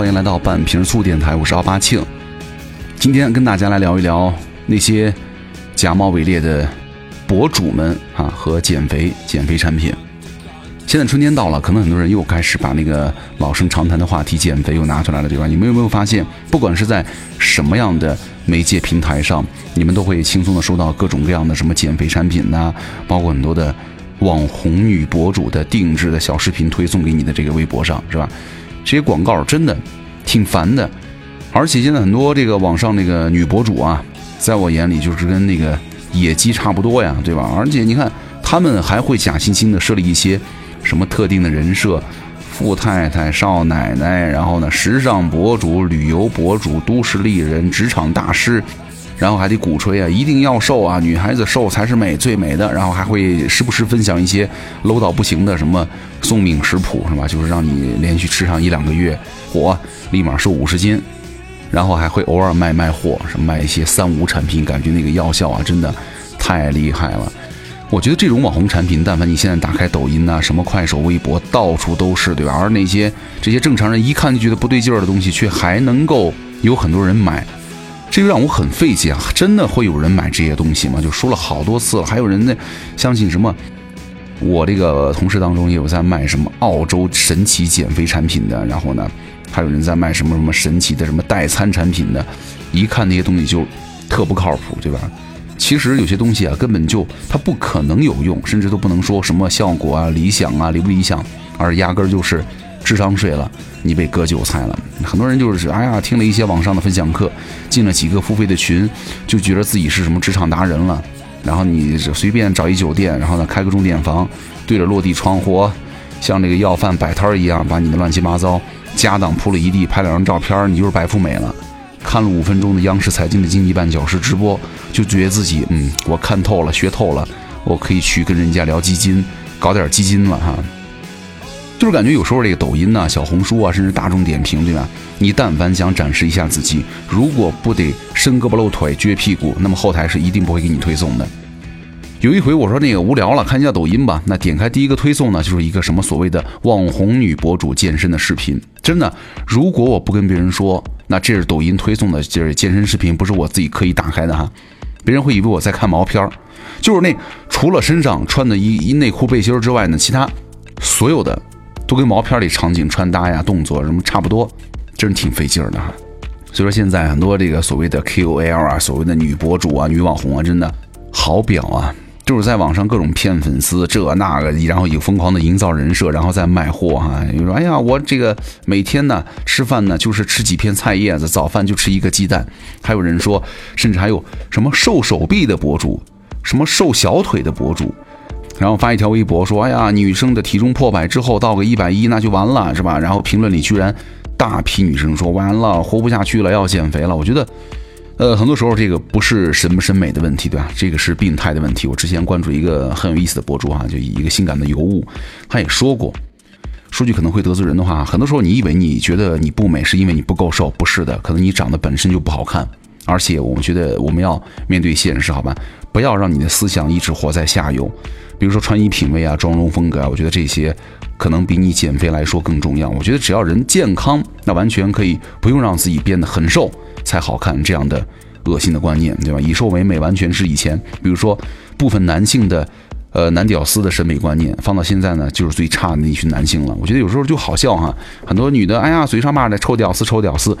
欢迎来到半瓶醋电台，我是奥巴庆。今天跟大家来聊一聊那些假冒伪劣的博主们啊和减肥减肥产品。现在春天到了，可能很多人又开始把那个老生常谈的话题减肥又拿出来了，对吧？你们有没有发现，不管是在什么样的媒介平台上，你们都会轻松的收到各种各样的什么减肥产品呐，包括很多的网红女博主的定制的小视频推送给你的这个微博上，是吧？这些广告真的挺烦的，而且现在很多这个网上那个女博主啊，在我眼里就是跟那个野鸡差不多呀，对吧？而且你看，他们还会假惺惺的设立一些。什么特定的人设，富太太、少奶奶，然后呢，时尚博主、旅游博主、都市丽人、职场大师，然后还得鼓吹啊，一定要瘦啊，女孩子瘦才是美，最美的。然后还会时不时分享一些 low 到不行的什么送命食谱，是吧？就是让你连续吃上一两个月，火立马瘦五十斤。然后还会偶尔卖卖货，什么卖一些三无产品，感觉那个药效啊，真的太厉害了。我觉得这种网红产品，但凡你现在打开抖音呐，什么快手、微博，到处都是，对吧？而那些这些正常人一看就觉得不对劲儿的东西，却还能够有很多人买，这就让我很费解啊！真的会有人买这些东西吗？就说了好多次了，还有人呢相信什么？我这个同事当中也有在卖什么澳洲神奇减肥产品的，然后呢，还有人在卖什么什么神奇的什么代餐产品的，一看那些东西就特不靠谱，对吧？其实有些东西啊，根本就它不可能有用，甚至都不能说什么效果啊、理想啊、理不理想，而压根儿就是智商税了，你被割韭菜了。很多人就是哎呀，听了一些网上的分享课，进了几个付费的群，就觉得自己是什么职场达人了。然后你随便找一酒店，然后呢开个钟点房，对着落地窗户，像那个要饭摆摊儿一样，把你的乱七八糟家当铺了一地，拍两张照片，你就是白富美了。看了五分钟的央视财经的经济半小时直播，就觉得自己嗯，我看透了，学透了，我可以去跟人家聊基金，搞点基金了哈。就是感觉有时候这个抖音呐、小红书啊，甚至大众点评，对吧？你但凡想展示一下自己，如果不得伸胳膊露腿、撅屁股，那么后台是一定不会给你推送的。有一回我说那个无聊了，看一下抖音吧。那点开第一个推送呢，就是一个什么所谓的网红女博主健身的视频。真的，如果我不跟别人说，那这是抖音推送的，就是健身视频，不是我自己刻意打开的哈。别人会以为我在看毛片儿，就是那除了身上穿的一一内裤背心之外呢，其他所有的都跟毛片里场景穿搭呀、动作什么差不多，真是挺费劲儿的哈。所以说现在很多这个所谓的 KOL 啊，所谓的女博主啊、女网红啊，真的好婊啊。就是在网上各种骗粉丝，这那个，然后也疯狂的营造人设，然后再卖货哈。有说，哎呀，我这个每天呢吃饭呢就是吃几片菜叶子，早饭就吃一个鸡蛋。还有人说，甚至还有什么瘦手臂的博主，什么瘦小腿的博主，然后发一条微博说，哎呀，女生的体重破百之后到个一百一那就完了是吧？然后评论里居然大批女生说，完了，活不下去了，要减肥了。我觉得。呃，很多时候这个不是审不审美的问题，对吧？这个是病态的问题。我之前关注一个很有意思的博主啊，就一个性感的尤物，他也说过，说句可能会得罪人的话，很多时候你以为你觉得你不美，是因为你不够瘦，不是的，可能你长得本身就不好看。而且我们觉得我们要面对现实，好吧？不要让你的思想一直活在下游。比如说穿衣品味啊、妆容风格啊，我觉得这些可能比你减肥来说更重要。我觉得只要人健康，那完全可以不用让自己变得很瘦。才好看这样的恶心的观念，对吧？以瘦为美，完全是以前，比如说部分男性的，呃，男屌丝的审美观念，放到现在呢，就是最差的那一群男性了。我觉得有时候就好笑哈，很多女的，哎呀，嘴上骂着臭屌丝，臭屌丝，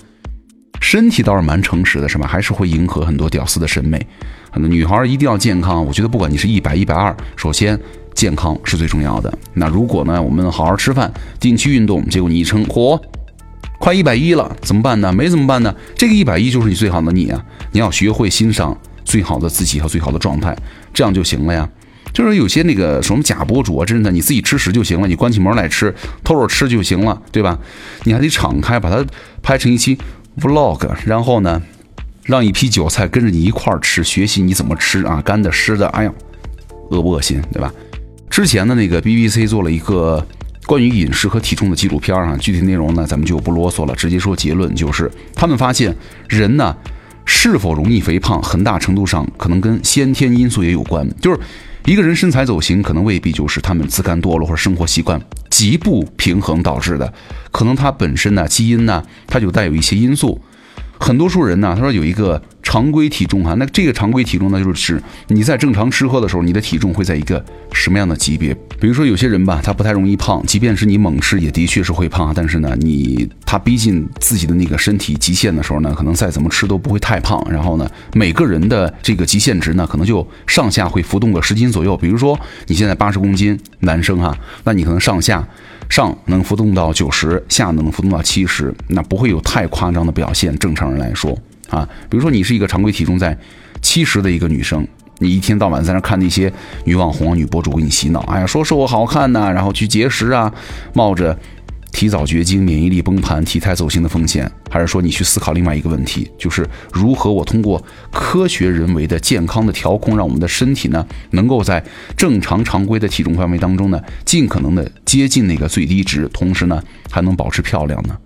身体倒是蛮诚实的，是吧？还是会迎合很多屌丝的审美。很多女孩一定要健康，我觉得不管你是一百、一百二，首先健康是最重要的。那如果呢，我们好好吃饭，定期运动，结果你一称，嚯！快一百一了，怎么办呢？没怎么办呢？这个一百一就是你最好的你啊！你要学会欣赏最好的自己和最好的状态，这样就行了呀。就是有些那个什么假博主啊，真的，你自己吃屎就行了，你关起门来吃，偷着吃就行了，对吧？你还得敞开，把它拍成一期 vlog，然后呢，让一批韭菜跟着你一块儿吃，学习你怎么吃啊，干的湿的，哎呀，恶不恶心，对吧？之前的那个 BBC 做了一个。关于饮食和体重的纪录片啊，具体内容呢，咱们就不啰嗦了，直接说结论，就是他们发现人呢是否容易肥胖，很大程度上可能跟先天因素也有关。就是一个人身材走形，可能未必就是他们自甘堕落或者生活习惯极不平衡导致的，可能它本身呢基因呢它就带有一些因素。很多数人呢，他说有一个常规体重哈，那这个常规体重呢，就是指你在正常吃喝的时候，你的体重会在一个什么样的级别？比如说有些人吧，他不太容易胖，即便是你猛吃，也的确是会胖。但是呢，你他逼近自己的那个身体极限的时候呢，可能再怎么吃都不会太胖。然后呢，每个人的这个极限值呢，可能就上下会浮动个十斤左右。比如说你现在八十公斤，男生哈，那你可能上下。上能浮动到九十，下能浮动到七十，那不会有太夸张的表现。正常人来说啊，比如说你是一个常规体重在七十的一个女生，你一天到晚在那看那些女网红、女博主给你洗脑，哎呀，说说我好看呐，然后去节食啊，冒着。提早绝经、免疫力崩盘、体态走形的风险，还是说你去思考另外一个问题，就是如何我通过科学人为的健康的调控，让我们的身体呢，能够在正常常规的体重范围当中呢，尽可能的接近那个最低值，同时呢，还能保持漂亮呢？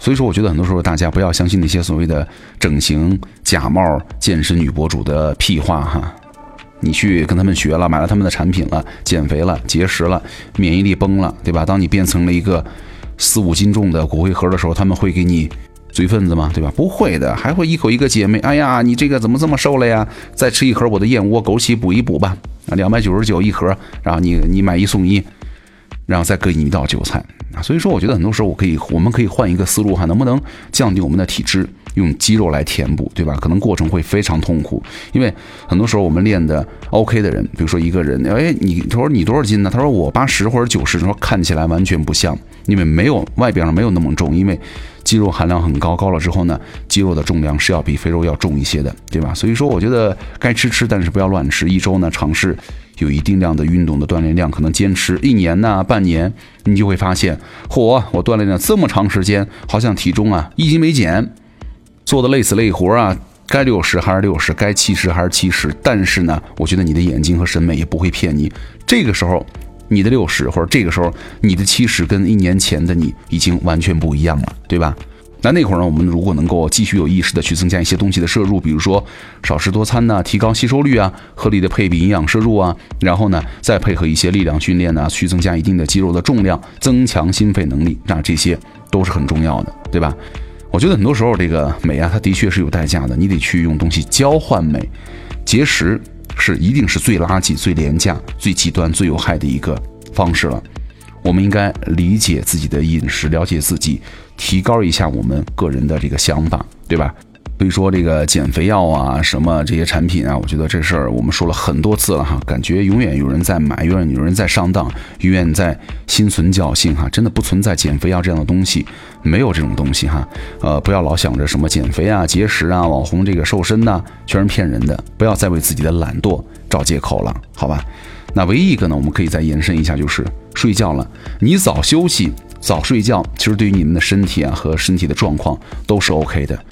所以说，我觉得很多时候大家不要相信那些所谓的整形假冒健身女博主的屁话哈，你去跟他们学了，买了他们的产品了，减肥了、节食了，免疫力崩了，对吧？当你变成了一个。四五斤重的骨灰盒的时候，他们会给你嘴份子吗？对吧？不会的，还会一口一个姐妹。哎呀，你这个怎么这么瘦了呀？再吃一盒我的燕窝枸杞补一补吧。啊，两百九十九一盒，然后你你买一送一，然后再割你一道韭菜所以说，我觉得很多时候我可以，我们可以换一个思路哈，能不能降低我们的体脂？用肌肉来填补，对吧？可能过程会非常痛苦，因为很多时候我们练的 OK 的人，比如说一个人，哎，你他说你多少斤呢？他说我八十或者九十，说看起来完全不像，因为没有外表上没有那么重，因为肌肉含量很高，高了之后呢，肌肉的重量是要比肥肉要重一些的，对吧？所以说，我觉得该吃吃，但是不要乱吃。一周呢，尝试有一定量的运动的锻炼量，可能坚持一年呐，半年，你就会发现，嚯，我锻炼了这么长时间，好像体重啊一斤没减。做的累死累活啊，该六十还是六十，该七十还是七十。但是呢，我觉得你的眼睛和审美也不会骗你。这个时候，你的六十或者这个时候你的七十跟一年前的你已经完全不一样了，对吧？那那会儿呢，我们如果能够继续有意识的去增加一些东西的摄入，比如说少食多餐呢，提高吸收率啊，合理的配比营养摄入啊，然后呢，再配合一些力量训练呢，去增加一定的肌肉的重量，增强心肺能力，那这些都是很重要的，对吧？我觉得很多时候，这个美啊，它的确是有代价的。你得去用东西交换美，节食是一定是最垃圾、最廉价、最极端、最有害的一个方式了。我们应该理解自己的饮食，了解自己，提高一下我们个人的这个想法，对吧？所以说这个减肥药啊，什么这些产品啊，我觉得这事儿我们说了很多次了哈，感觉永远有人在买，永远有人在上当，永远在心存侥幸哈，真的不存在减肥药这样的东西，没有这种东西哈。呃，不要老想着什么减肥啊、节食啊、网红这个瘦身呐，全是骗人的，不要再为自己的懒惰找借口了，好吧？那唯一一个呢，我们可以再延伸一下，就是睡觉了。你早休息、早睡觉，其实对于你们的身体啊和身体的状况都是 OK 的。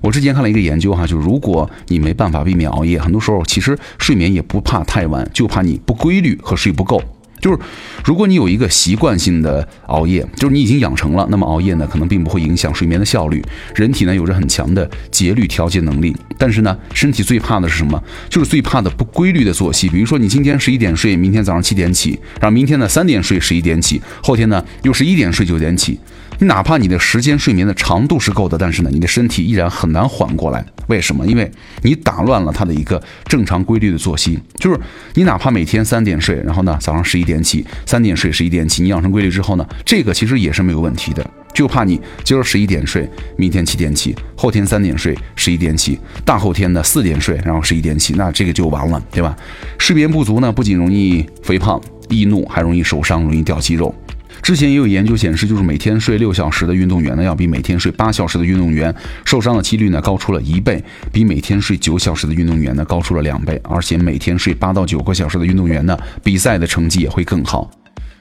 我之前看了一个研究哈，就如果你没办法避免熬夜，很多时候其实睡眠也不怕太晚，就怕你不规律和睡不够。就是，如果你有一个习惯性的熬夜，就是你已经养成了，那么熬夜呢，可能并不会影响睡眠的效率。人体呢有着很强的节律调节能力，但是呢，身体最怕的是什么？就是最怕的不规律的作息。比如说，你今天十一点睡，明天早上七点起，然后明天呢三点睡，十一点起，后天呢又是一点睡九点起。你哪怕你的时间睡眠的长度是够的，但是呢，你的身体依然很难缓过来。为什么？因为你打乱了它的一个正常规律的作息。就是你哪怕每天三点睡，然后呢早上十一点起，三点睡十一点起，你养成规律之后呢，这个其实也是没有问题的。就怕你今儿十一点睡，明天七点起，后天三点睡，十一点起，大后天呢四点睡，然后十一点起，那这个就完了，对吧？睡眠不足呢，不仅容易肥胖、易怒，还容易受伤，容易掉肌肉。之前也有研究显示，就是每天睡六小时的运动员呢，要比每天睡八小时的运动员受伤的几率呢高出了一倍，比每天睡九小时的运动员呢高出了两倍，而且每天睡八到九个小时的运动员呢，比赛的成绩也会更好。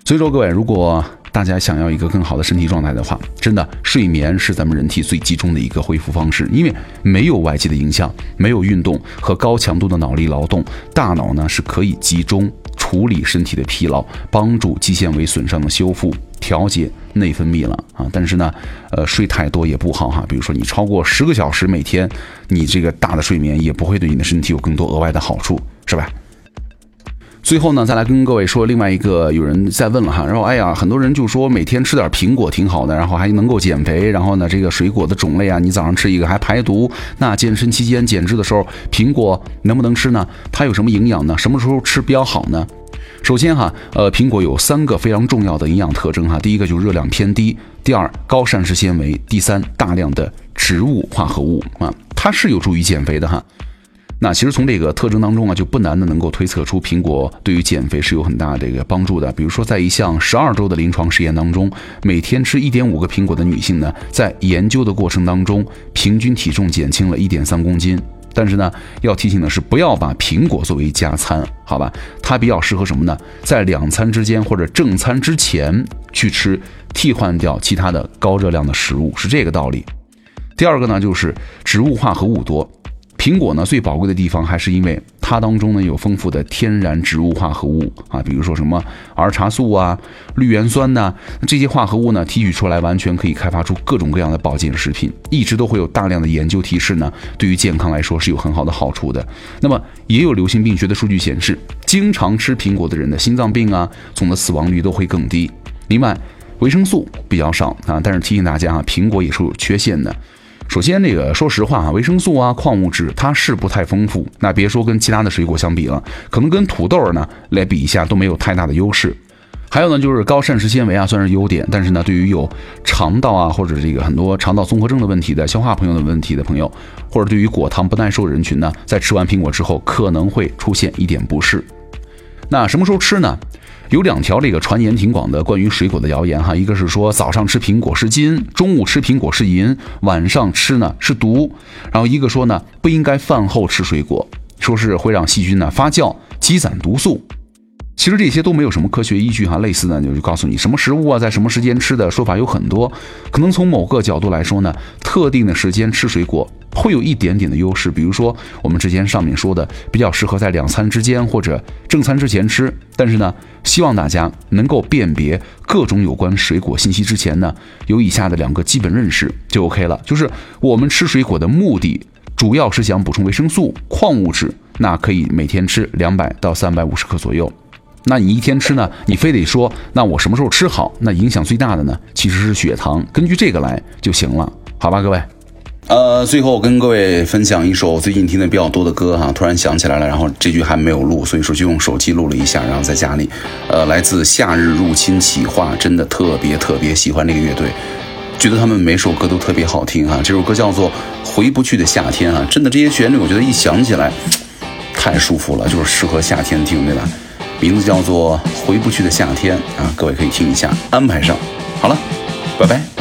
所以说，各位，如果大家想要一个更好的身体状态的话，真的睡眠是咱们人体最集中的一个恢复方式，因为没有外界的影响，没有运动和高强度的脑力劳动，大脑呢是可以集中。处理身体的疲劳，帮助肌纤维损伤的修复，调节内分泌了啊！但是呢，呃，睡太多也不好哈。比如说你超过十个小时每天，你这个大的睡眠也不会对你的身体有更多额外的好处，是吧？最后呢，再来跟各位说另外一个，有人在问了哈，然后哎呀，很多人就说每天吃点苹果挺好的，然后还能够减肥，然后呢，这个水果的种类啊，你早上吃一个还排毒。那健身期间减脂的时候，苹果能不能吃呢？它有什么营养呢？什么时候吃比较好呢？首先哈，呃，苹果有三个非常重要的营养特征哈，第一个就是热量偏低，第二高膳食纤维，第三大量的植物化合物啊，它是有助于减肥的哈。那其实从这个特征当中啊，就不难的能够推测出苹果对于减肥是有很大的这个帮助的。比如说，在一项十二周的临床实验当中，每天吃一点五个苹果的女性呢，在研究的过程当中，平均体重减轻了一点三公斤。但是呢，要提醒的是，不要把苹果作为加餐，好吧？它比较适合什么呢？在两餐之间或者正餐之前去吃，替换掉其他的高热量的食物，是这个道理。第二个呢，就是植物化合物多。苹果呢，最宝贵的地方还是因为它当中呢有丰富的天然植物化合物啊，比如说什么儿茶素啊、绿原酸呐，这些化合物呢提取出来，完全可以开发出各种各样的保健食品。一直都会有大量的研究提示呢，对于健康来说是有很好的好处的。那么也有流行病学的数据显示，经常吃苹果的人的心脏病啊，总的死亡率都会更低。另外，维生素比较少啊，但是提醒大家啊，苹果也是有缺陷的。首先，那个说实话啊，维生素啊、矿物质它是不太丰富。那别说跟其他的水果相比了，可能跟土豆呢来比一下都没有太大的优势。还有呢，就是高膳食纤维啊，算是优点，但是呢，对于有肠道啊或者这个很多肠道综合症的问题的消化朋友的问题的朋友，或者对于果糖不耐受人群呢，在吃完苹果之后可能会出现一点不适。那什么时候吃呢？有两条这个传言挺广的关于水果的谣言哈，一个是说早上吃苹果是金，中午吃苹果是银，晚上吃呢是毒，然后一个说呢不应该饭后吃水果，说是会让细菌呢发酵积攒毒素。其实这些都没有什么科学依据哈，类似的就是告诉你什么食物啊，在什么时间吃的说法有很多，可能从某个角度来说呢，特定的时间吃水果会有一点点的优势，比如说我们之前上面说的，比较适合在两餐之间或者正餐之前吃。但是呢，希望大家能够辨别各种有关水果信息之前呢，有以下的两个基本认识就 OK 了，就是我们吃水果的目的主要是想补充维生素、矿物质，那可以每天吃两百到三百五十克左右。那你一天吃呢？你非得说，那我什么时候吃好？那影响最大的呢，其实是血糖。根据这个来就行了，好吧，各位。呃，最后跟各位分享一首最近听的比较多的歌哈，突然想起来了，然后这句还没有录，所以说就用手机录了一下，然后在家里。呃，来自夏日入侵企划，真的特别特别喜欢这个乐队，觉得他们每首歌都特别好听哈。这首歌叫做《回不去的夏天》啊，真的这些旋律，我觉得一想起来太舒服了，就是适合夏天听，对吧？名字叫做《回不去的夏天》啊，各位可以听一下，安排上。好了，拜拜。